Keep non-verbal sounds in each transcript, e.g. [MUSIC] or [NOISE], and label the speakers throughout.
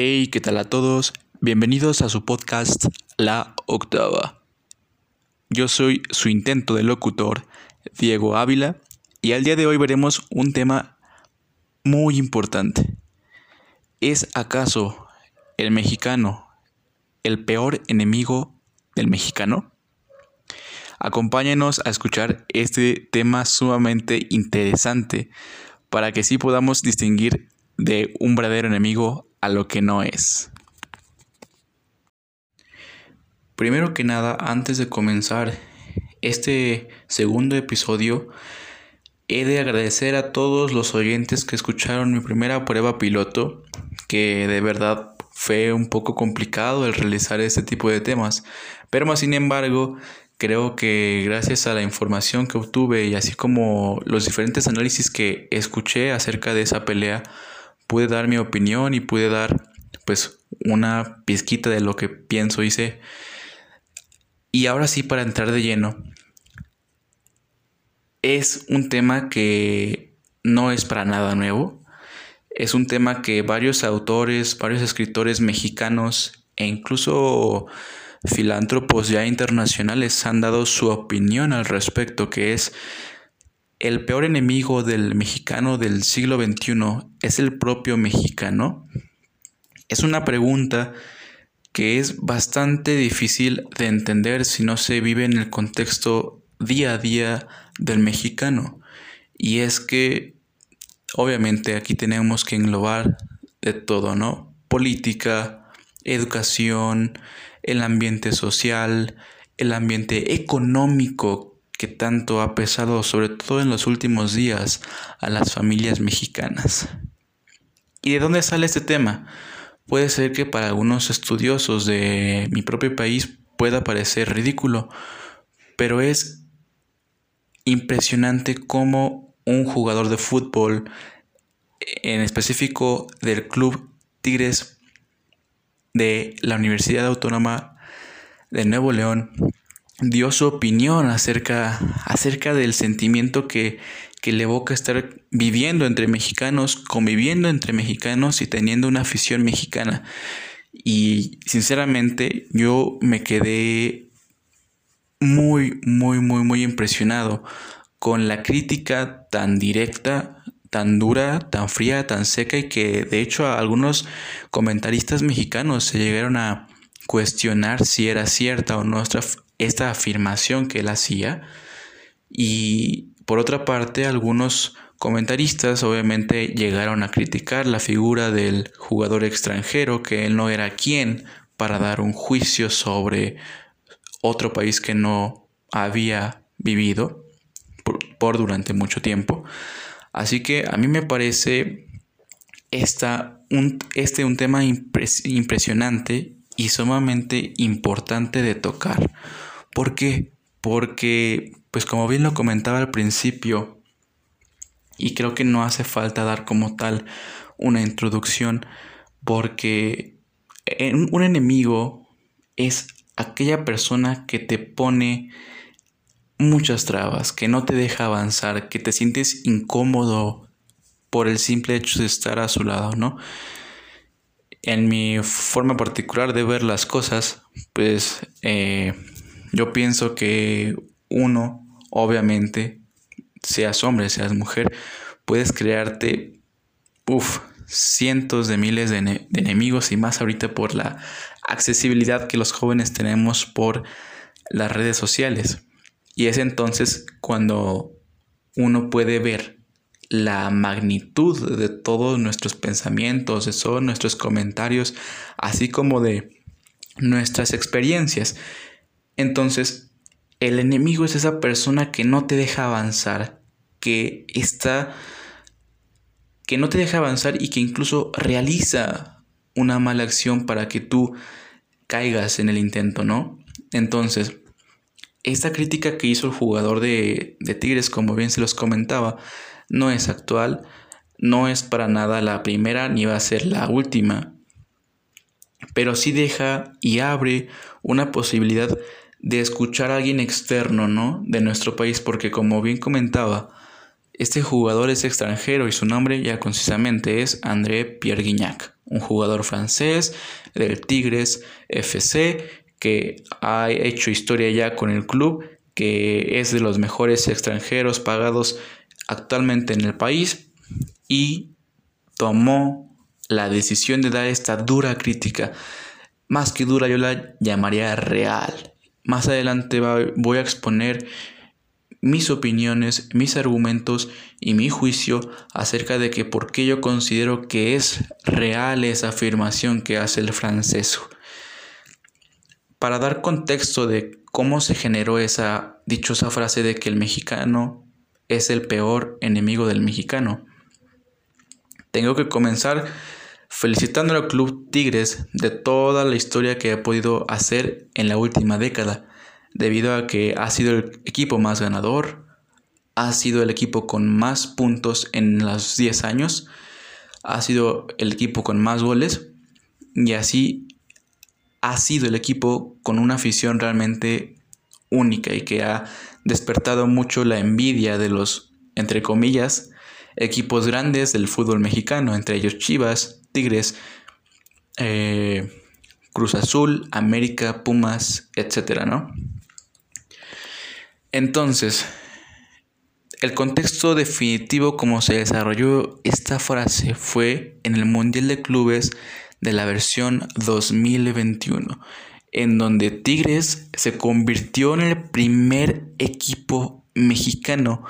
Speaker 1: Hey, ¿qué tal a todos? Bienvenidos a su podcast La Octava. Yo soy su intento de locutor, Diego Ávila, y al día de hoy veremos un tema muy importante. ¿Es acaso el mexicano el peor enemigo del mexicano? Acompáñenos a escuchar este tema sumamente interesante para que sí podamos distinguir de un verdadero enemigo a lo que no es. Primero que nada, antes de comenzar este segundo episodio, he de agradecer a todos los oyentes que escucharon mi primera prueba piloto, que de verdad fue un poco complicado el realizar este tipo de temas, pero más sin embargo, creo que gracias a la información que obtuve y así como los diferentes análisis que escuché acerca de esa pelea, pude dar mi opinión y pude dar pues una pizquita de lo que pienso y sé. Y ahora sí, para entrar de lleno, es un tema que no es para nada nuevo. Es un tema que varios autores, varios escritores mexicanos e incluso filántropos ya internacionales han dado su opinión al respecto, que es el peor enemigo del mexicano del siglo XXI es el propio mexicano? Es una pregunta que es bastante difícil de entender si no se vive en el contexto día a día del mexicano. Y es que, obviamente, aquí tenemos que englobar de todo, ¿no? Política, educación, el ambiente social, el ambiente económico que tanto ha pesado, sobre todo en los últimos días, a las familias mexicanas. ¿Y de dónde sale este tema? Puede ser que para algunos estudiosos de mi propio país pueda parecer ridículo, pero es impresionante cómo un jugador de fútbol, en específico del club Tigres de la Universidad Autónoma de Nuevo León, dio su opinión acerca, acerca del sentimiento que, que le evoca estar viviendo entre mexicanos, conviviendo entre mexicanos y teniendo una afición mexicana. Y sinceramente yo me quedé muy, muy, muy, muy impresionado con la crítica tan directa, tan dura, tan fría, tan seca y que de hecho algunos comentaristas mexicanos se llegaron a cuestionar si era cierta o no esta afirmación que él hacía. Y por otra parte, algunos comentaristas obviamente llegaron a criticar la figura del jugador extranjero, que él no era quien para dar un juicio sobre otro país que no había vivido por, durante mucho tiempo. Así que a mí me parece un, este un tema impresionante y sumamente importante de tocar. ¿Por qué? Porque, pues como bien lo comentaba al principio, y creo que no hace falta dar como tal una introducción, porque un enemigo es aquella persona que te pone muchas trabas, que no te deja avanzar, que te sientes incómodo por el simple hecho de estar a su lado, ¿no? En mi forma particular de ver las cosas, pues eh, yo pienso que uno, obviamente, seas hombre, seas mujer, puedes crearte, uff, cientos de miles de, de, enemigos y más ahorita por la accesibilidad que los jóvenes tenemos por las redes sociales. Y es entonces cuando uno puede ver la magnitud de todos nuestros pensamientos, de todos nuestros comentarios, así como de nuestras experiencias. Entonces, el enemigo es esa persona que no te deja avanzar, que está que no te deja avanzar y que incluso realiza una mala acción para que tú caigas en el intento, ¿no? Entonces, esta crítica que hizo el jugador de, de Tigres, como bien se los comentaba, no es actual, no es para nada la primera ni va a ser la última, pero sí deja y abre una posibilidad de escuchar a alguien externo, ¿no? De nuestro país, porque como bien comentaba, Este jugador es extranjero y su nombre ya concisamente es André Pierre Guignac, un jugador francés del Tigres FC que ha hecho historia ya con el club, que es de los mejores extranjeros pagados actualmente en el país y tomó la decisión de dar esta dura crítica. Más que dura, yo la llamaría real. Más adelante voy a exponer mis opiniones, mis argumentos y mi juicio acerca de que por qué yo considero que es real esa afirmación que hace el francés. Para dar contexto de cómo se generó esa dichosa frase de que el mexicano es el peor enemigo del mexicano, tengo que comenzar felicitando al Club Tigres de toda la historia que ha podido hacer en la última década debido a que ha sido el equipo más ganador, ha sido el equipo con más puntos en los 10 años, ha sido el equipo con más goles y así ha sido el equipo con una afición realmente única y que ha despertado mucho la envidia de los, entre comillas, equipos grandes del fútbol mexicano, entre ellos Chivas, Tigres, eh, Cruz Azul, América, Pumas, etcétera, ¿no? Entonces, el contexto definitivo como se desarrolló esta frase fue en el Mundial de Clubes de la versión 2021, en donde Tigres se convirtió en el primer equipo mexicano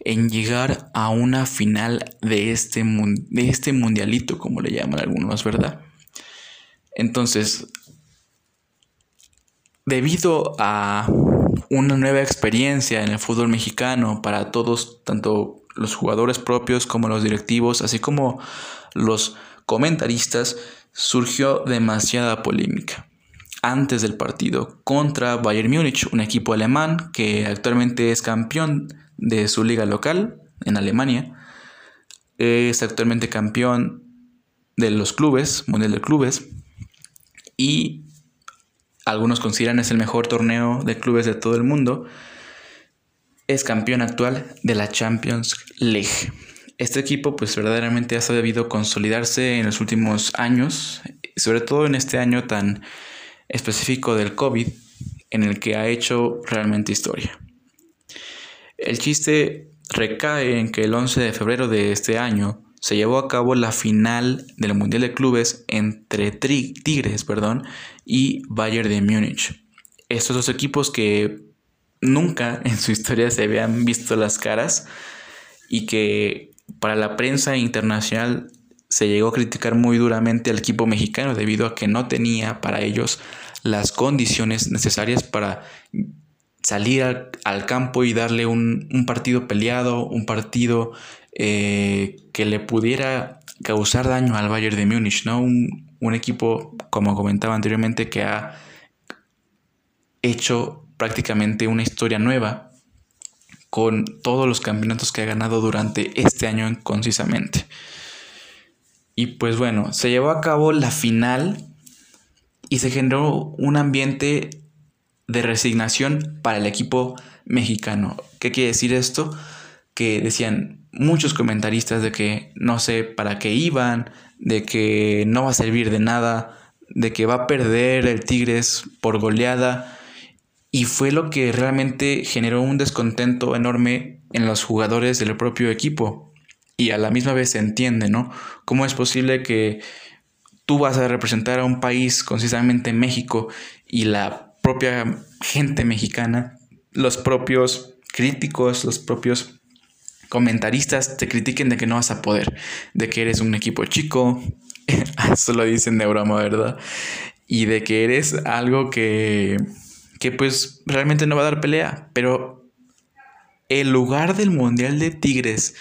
Speaker 1: en llegar a una final de este, de este mundialito, como le llaman algunos, ¿verdad? Entonces, debido a una nueva experiencia en el fútbol mexicano para todos, tanto los jugadores propios como los directivos, así como los comentaristas, surgió demasiada polémica antes del partido contra Bayern Múnich, un equipo alemán que actualmente es campeón de su liga local en Alemania. Es actualmente campeón de los clubes, Mundial de Clubes. Y algunos consideran es el mejor torneo de clubes de todo el mundo, es campeón actual de la Champions League. Este equipo pues verdaderamente ha sabido consolidarse en los últimos años, sobre todo en este año tan específico del COVID, en el que ha hecho realmente historia. El chiste recae en que el 11 de febrero de este año se llevó a cabo la final del Mundial de Clubes entre Tigres perdón, y Bayern de Múnich. Estos dos equipos que nunca [LAUGHS] en su historia se habían visto las caras y que para la prensa internacional se llegó a criticar muy duramente al equipo mexicano debido a que no tenía para ellos las condiciones necesarias para salir al, campo y darle un, partido peleado, un partido eh, que le pudiera causar daño al Bayern de Múnich, ¿no? Un, equipo, como comentaba anteriormente, que ha hecho prácticamente una historia nueva con todos los campeonatos que ha ganado durante este año concisamente. Y pues bueno, se llevó a cabo la final y se generó un ambiente de resignación para el equipo mexicano. ¿Qué quiere decir esto? Que decían muchos comentaristas de que no sé para qué iban, de que no va a servir de nada, de que va a perder el Tigres por goleada. Y fue lo que realmente generó un descontento enorme en los jugadores del propio equipo. Y a la misma vez se entiende, ¿no? ¿Cómo es posible que tú vas a representar a un país, concisamente México, y la propia gente mexicana, los propios críticos, los propios comentaristas te critiquen de que no vas a poder, de que eres un equipo chico, [LAUGHS] eso lo dicen de broma, ¿verdad? Y de que eres algo que, que pues realmente no va a dar pelea, pero el lugar del Mundial de Tigres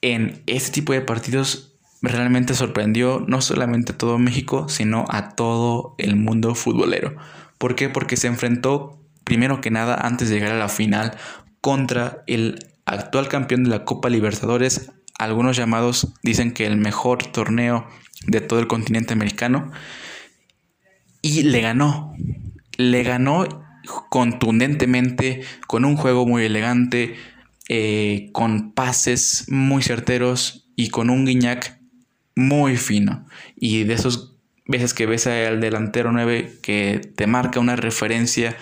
Speaker 1: en este tipo de partidos realmente sorprendió no solamente a todo México, sino a todo el mundo futbolero. ¿Por qué? Porque se enfrentó, primero que nada, antes de llegar a la final, contra el actual campeón de la Copa Libertadores. Algunos llamados dicen que el mejor torneo de todo el continente americano. Y le ganó. Le ganó contundentemente, con un juego muy elegante, eh, con pases muy certeros y con un Guiñac muy fino. Y de esos veces que ves al delantero 9 que te marca una referencia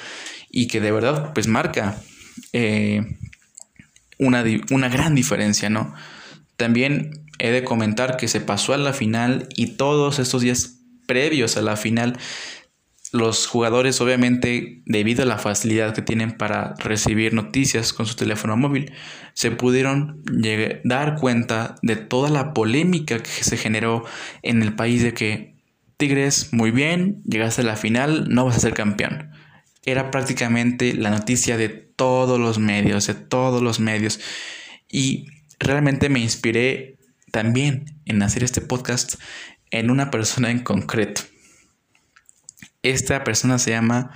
Speaker 1: y que de verdad pues marca eh, una, una gran diferencia, ¿no? También he de comentar que se pasó a la final y todos estos días previos a la final los jugadores obviamente debido a la facilidad que tienen para recibir noticias con su teléfono móvil se pudieron dar cuenta de toda la polémica que se generó en el país de que Tigres muy bien llegaste a la final no vas a ser campeón era prácticamente la noticia de todos los medios de todos los medios. Y realmente me inspiré también en hacer este podcast en una persona en concreto esta persona se llama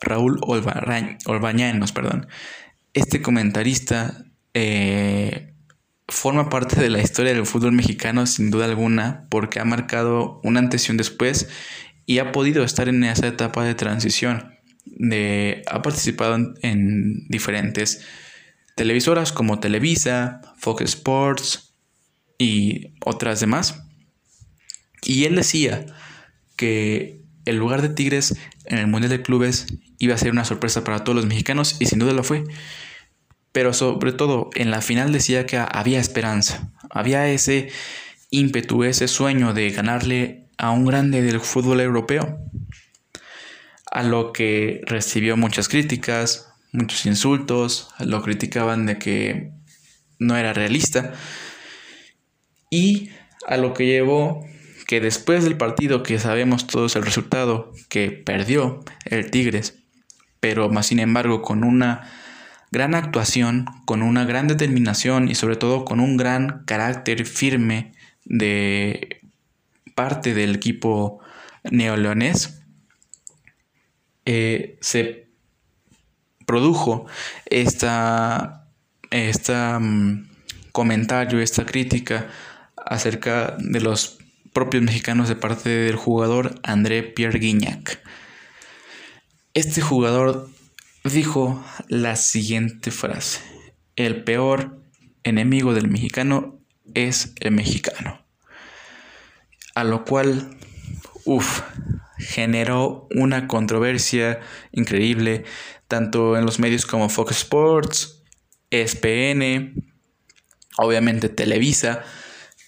Speaker 1: Raúl Olbañanos, perdón. Este comentarista eh, forma parte de la historia del fútbol mexicano sin duda alguna porque ha marcado un antes y un después y ha podido estar en esa etapa de transición. De, ha participado en, en diferentes televisoras como Televisa, Fox Sports y otras demás. Y él decía que el lugar de Tigres en el Mundial de Clubes iba a ser una sorpresa para todos los mexicanos y sin duda lo fue. Pero sobre todo en la final decía que había esperanza, había ese ímpetu, ese sueño de ganarle a un grande del fútbol europeo. A lo que recibió muchas críticas, muchos insultos, lo criticaban de que no era realista y a lo que llevó que después del partido que sabemos todos el resultado, que perdió el Tigres, pero más sin embargo con una gran actuación, con una gran determinación y sobre todo con un gran carácter firme de parte del equipo neoleonés, eh, se produjo esta, esta mm, comentario, esta crítica acerca de los propios mexicanos de parte del jugador André Pierre Guignac. Este jugador dijo la siguiente frase: El peor enemigo del mexicano es el mexicano. A lo cual, uff, generó una controversia increíble, tanto en los medios como Fox Sports, ESPN, obviamente Televisa,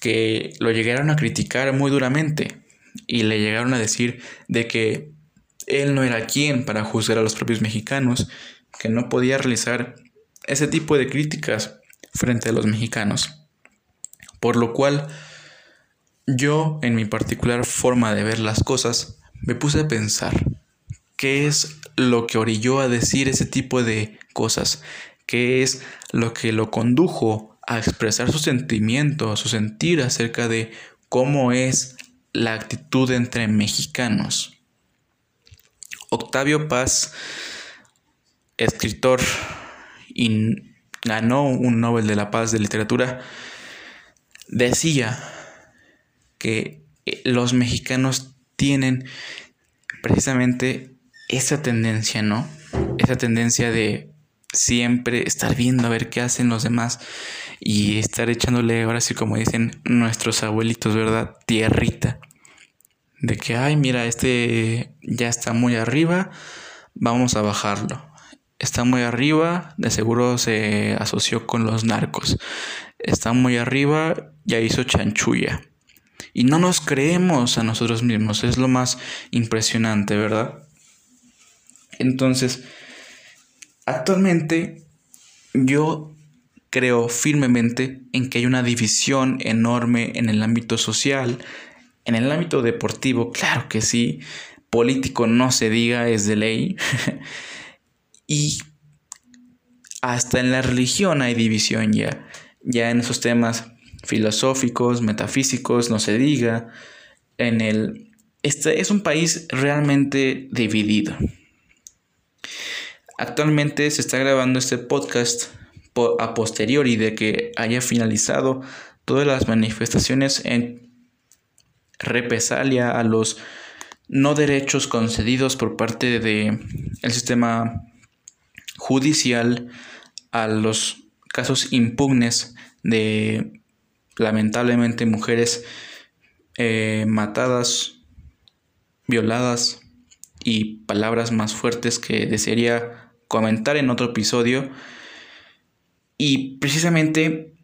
Speaker 1: que lo llegaron a criticar muy duramente y le llegaron a decir de que él no era quien para juzgar a los propios mexicanos, que no podía realizar ese tipo de críticas frente a los mexicanos. Por lo cual, yo, en mi particular forma de ver las cosas, me puse a pensar qué es lo que orilló a decir ese tipo de cosas, qué es lo que lo condujo a expresar su sentimiento, su sentir acerca de cómo es la actitud entre mexicanos. Octavio Paz, escritor y ganó un Nobel de la Paz de Literatura, decía que los mexicanos tienen precisamente esa tendencia, ¿no? Esa tendencia de siempre estar viendo a ver qué hacen los demás y estar echándole, ahora sí como dicen nuestros abuelitos, ¿verdad? Tierrita. De que, ay, mira, este ya está muy arriba, vamos a bajarlo. Está muy arriba, de seguro se asoció con los narcos. Está muy arriba, ya hizo chanchulla. Y no nos creemos a nosotros mismos, es lo más impresionante, ¿verdad? Entonces, actualmente yo creo firmemente en que hay una división enorme en el ámbito social, en el ámbito deportivo, claro que sí, político no se diga, es de ley, [LAUGHS] y hasta en la religión hay división ya, ya en esos temas filosóficos, metafísicos, no se diga, en el... Este es un país realmente dividido. Actualmente se está grabando este podcast a posteriori de que haya finalizado todas las manifestaciones en represalia a los no derechos concedidos por parte del el sistema judicial a los casos impugnes de lamentablemente mujeres eh, matadas, violadas y palabras más fuertes que desearía comentar en otro episodio. Y precisamente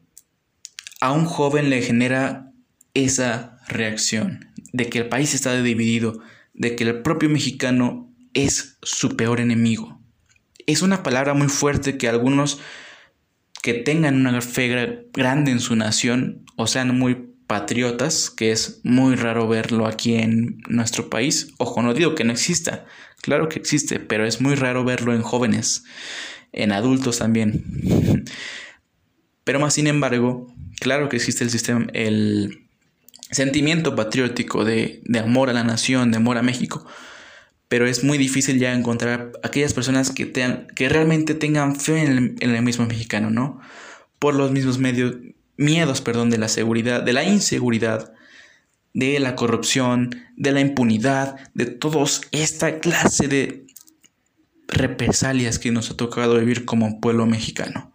Speaker 1: a un joven le genera esa reacción de que el país está dividido, de que el propio mexicano es su peor enemigo. Es una palabra muy fuerte que algunos que tengan una fe grande en su nación o sean muy patriotas, que es muy raro verlo aquí en nuestro país. Ojo, no digo que no exista, claro que existe, pero es muy raro verlo en jóvenes, en adultos también. Pero más sin embargo, claro que existe el sistema, el sentimiento patriótico de, amor a la nación, de amor a México. Pero es muy difícil ya encontrar aquellas personas que, que realmente tengan fe en el, mismo mexicano, ¿no? Por los mismos medios, miedos, perdón, de la seguridad, de la inseguridad, de la corrupción, de la impunidad, de toda esta clase de represalias que nos ha tocado vivir como pueblo mexicano.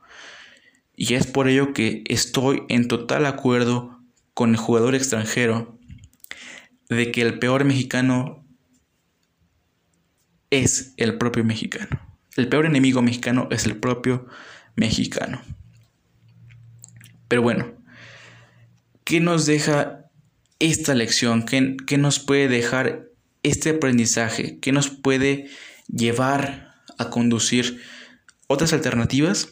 Speaker 1: Y es por ello que estoy en total acuerdo con el jugador extranjero de que el peor mexicano es el propio mexicano. El peor enemigo mexicano es el propio mexicano. Pero bueno, ¿qué nos deja esta lección? ¿Qué, ¿Qué, nos puede dejar este aprendizaje? ¿Qué nos puede llevar a conducir otras alternativas?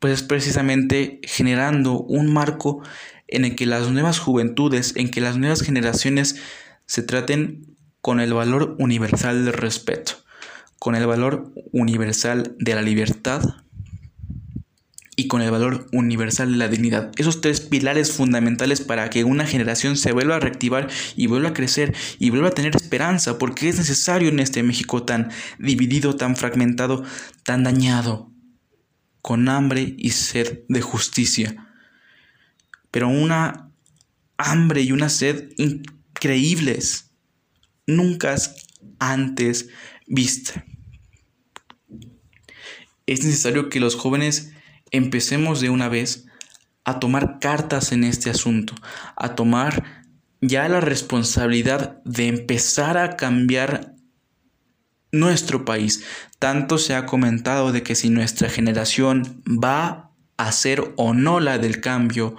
Speaker 1: Pues es precisamente generando un marco en el que las nuevas juventudes, en que las nuevas generaciones se traten con el valor universal del respeto, con el valor universal de la libertad y con el valor universal de la dignidad. Esos tres pilares fundamentales para que una generación se vuelva a reactivar y vuelva a crecer y vuelva a tener esperanza, porque es necesario en este México tan dividido, tan fragmentado, tan dañado, con hambre y sed de justicia pero una hambre y una sed increíbles, nunca antes vista. Es necesario que los jóvenes empecemos de una vez a tomar cartas en este asunto, a tomar ya la responsabilidad de empezar a cambiar nuestro país. Tanto se ha comentado de que si nuestra generación va a ser o no la del cambio,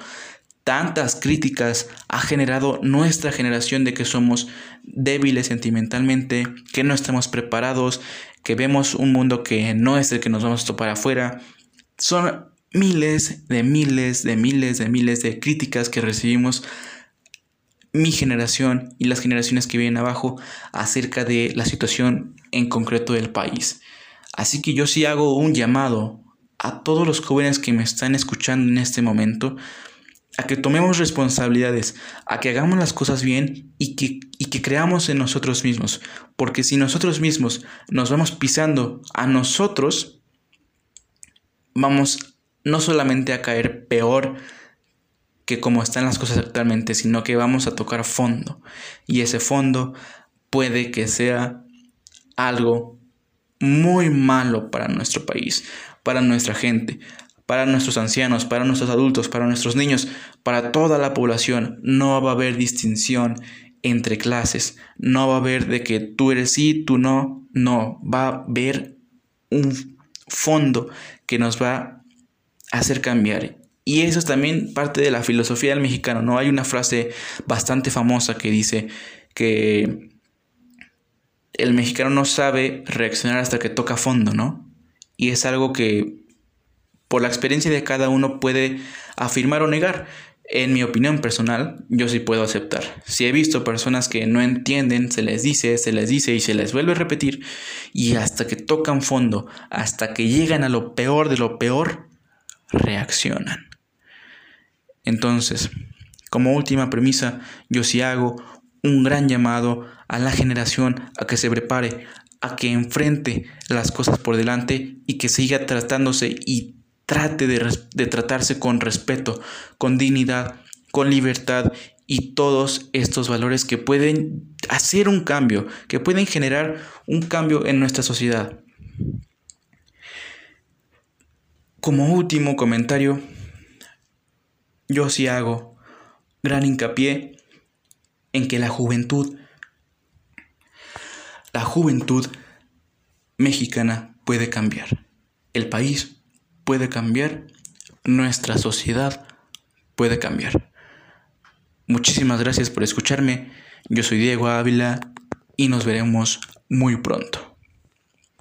Speaker 1: tantas críticas ha generado nuestra generación de que somos débiles sentimentalmente, que no estamos preparados, que vemos un mundo que no es el que nos vamos a topar afuera. Son miles de miles de miles de miles de críticas que recibimos mi generación y las generaciones que vienen abajo acerca de la situación en concreto del país. Así que yo sí hago un llamado a todos los jóvenes que me están escuchando en este momento a que tomemos responsabilidades, a que hagamos las cosas bien y que, y que creamos en nosotros mismos. Porque si nosotros mismos nos vamos pisando a nosotros, vamos no solamente a caer peor que como están las cosas actualmente, sino que vamos a tocar fondo. Y ese fondo puede que sea algo muy malo para nuestro país, para nuestra gente, para nuestros ancianos, para nuestros adultos, para nuestros niños, para toda la población. No va a haber distinción entre clases. No va a haber de que tú eres sí, tú no. No, va a haber un fondo que nos va a hacer cambiar. Y eso es también parte de la filosofía del mexicano, ¿no? Hay una frase bastante famosa que dice que el mexicano no sabe reaccionar hasta que toca fondo, ¿no? Y es algo que por la experiencia de cada uno puede afirmar o negar. En mi opinión personal, yo sí puedo aceptar. Si he visto personas que no entienden, se les dice, se les dice y se les vuelve a repetir, y hasta que tocan fondo, hasta que llegan a lo peor de lo peor, reaccionan. Entonces, como última premisa, yo sí hago un gran llamado a la generación a que se prepare, a que enfrente las cosas por delante y que siga tratándose y trate de, tratarse con respeto, con dignidad, con libertad y todos estos valores que pueden hacer un cambio, que pueden generar un cambio en nuestra sociedad. como último comentario, yo sí hago gran hincapié en que la juventud, la juventud mexicana puede cambiar. El país puede cambiar. Nuestra sociedad puede cambiar. Muchísimas gracias por escucharme. Yo soy Diego Ávila y nos veremos muy pronto.